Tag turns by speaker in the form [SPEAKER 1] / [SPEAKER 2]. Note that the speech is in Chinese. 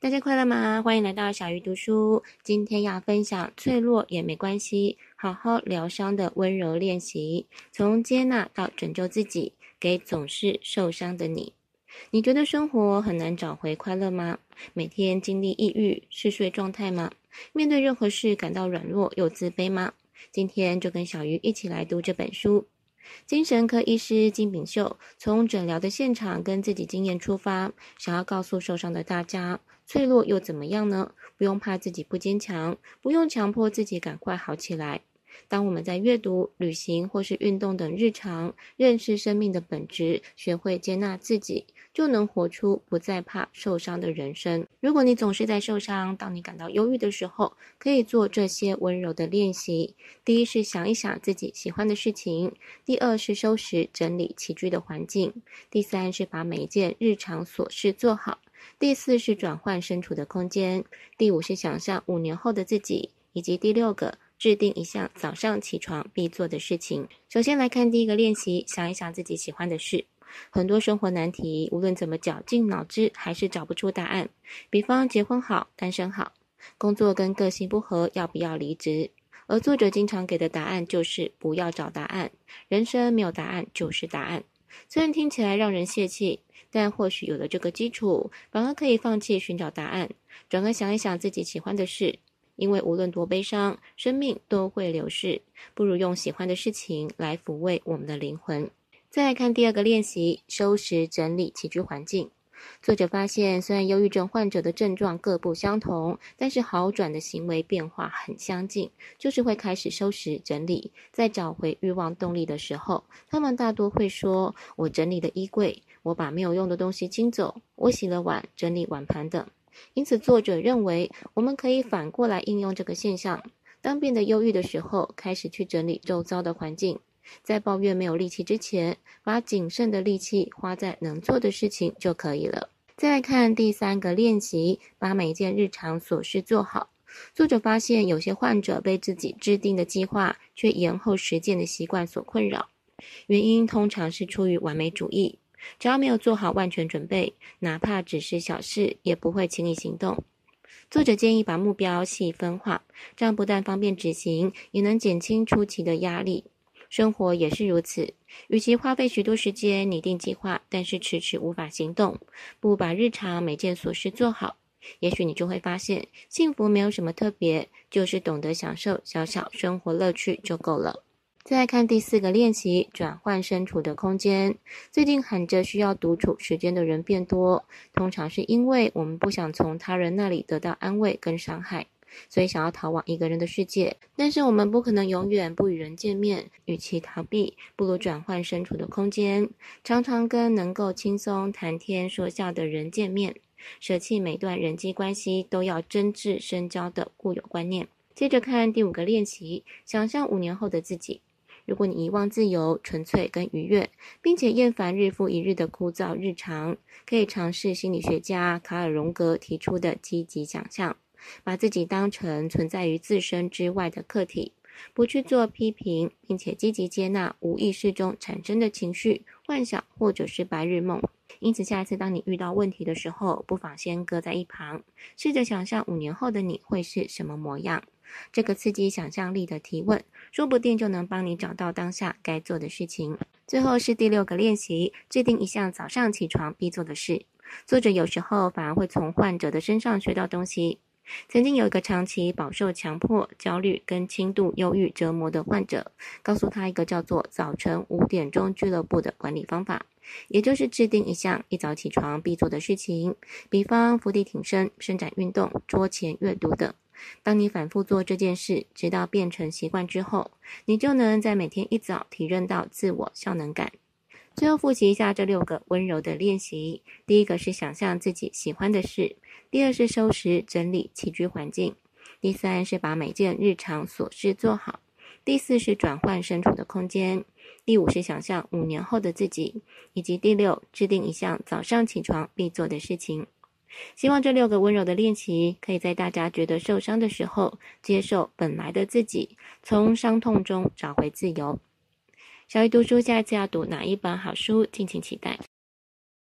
[SPEAKER 1] 大家快乐吗？欢迎来到小鱼读书。今天要分享脆弱也没关系，好好疗伤的温柔练习，从接纳到拯救自己，给总是受伤的你。你觉得生活很难找回快乐吗？每天经历抑郁、嗜睡状态吗？面对任何事感到软弱又自卑吗？今天就跟小鱼一起来读这本书。精神科医师金炳秀从诊疗的现场跟自己经验出发，想要告诉受伤的大家：脆弱又怎么样呢？不用怕自己不坚强，不用强迫自己赶快好起来。当我们在阅读、旅行或是运动等日常，认识生命的本质，学会接纳自己，就能活出不再怕受伤的人生。如果你总是在受伤，当你感到忧郁的时候，可以做这些温柔的练习。第一是想一想自己喜欢的事情；第二是收拾整理起居的环境；第三是把每一件日常琐事做好；第四是转换身处的空间；第五是想象五年后的自己；以及第六个。制定一项早上起床必做的事情。首先来看第一个练习，想一想自己喜欢的事。很多生活难题，无论怎么绞尽脑汁，还是找不出答案。比方结婚好，单身好；工作跟个性不合，要不要离职？而作者经常给的答案就是不要找答案。人生没有答案就是答案。虽然听起来让人泄气，但或许有了这个基础，反而可以放弃寻找答案，转而想一想自己喜欢的事。因为无论多悲伤，生命都会流逝，不如用喜欢的事情来抚慰我们的灵魂。再来看第二个练习，收拾整理起居环境。作者发现，虽然忧郁症患者的症状各不相同，但是好转的行为变化很相近，就是会开始收拾整理。在找回欲望动力的时候，他们大多会说：“我整理了衣柜，我把没有用的东西清走，我洗了碗，整理碗盘等。”因此，作者认为我们可以反过来应用这个现象：当变得忧郁的时候，开始去整理周遭的环境，在抱怨没有力气之前，把仅剩的力气花在能做的事情就可以了。再来看第三个练习，把每一件日常琐事做好。作者发现，有些患者被自己制定的计划却延后实践的习惯所困扰，原因通常是出于完美主义。只要没有做好万全准备，哪怕只是小事，也不会轻易行动。作者建议把目标细分化，这样不但方便执行，也能减轻初期的压力。生活也是如此，与其花费许多时间拟定计划，但是迟迟无法行动，不把日常每件琐事做好，也许你就会发现，幸福没有什么特别，就是懂得享受小小生活乐趣就够了。再来看第四个练习，转换身处的空间。最近喊着需要独处时间的人变多，通常是因为我们不想从他人那里得到安慰跟伤害，所以想要逃往一个人的世界。但是我们不可能永远不与人见面，与其逃避，不如转换身处的空间，常常跟能够轻松谈天说笑的人见面，舍弃每段人际关系都要真挚深交的固有观念。接着看第五个练习，想象五年后的自己。如果你遗忘自由、纯粹跟愉悦，并且厌烦日复一日的枯燥日常，可以尝试心理学家卡尔荣格提出的积极想象，把自己当成存在于自身之外的客体，不去做批评，并且积极接纳无意识中产生的情绪、幻想或者是白日梦。因此，下一次当你遇到问题的时候，不妨先搁在一旁，试着想象五年后的你会是什么模样。这个刺激想象力的提问，说不定就能帮你找到当下该做的事情。最后是第六个练习，制定一项早上起床必做的事。作者有时候反而会从患者的身上学到东西。曾经有一个长期饱受强迫、焦虑跟轻度忧郁折磨的患者，告诉他一个叫做“早晨五点钟俱乐部”的管理方法，也就是制定一项一早起床必做的事情，比方伏地挺身、伸展运动、桌前阅读等。当你反复做这件事，直到变成习惯之后，你就能在每天一早体认到自我效能感。最后复习一下这六个温柔的练习：第一个是想象自己喜欢的事；第二是收拾整理起居环境；第三是把每件日常琐事做好；第四是转换身处的空间；第五是想象五年后的自己；以及第六，制定一项早上起床必做的事情。希望这六个温柔的练习，可以在大家觉得受伤的时候，接受本来的自己，从伤痛中找回自由。小鱼读书，下一次要读哪一本好书？敬请期待。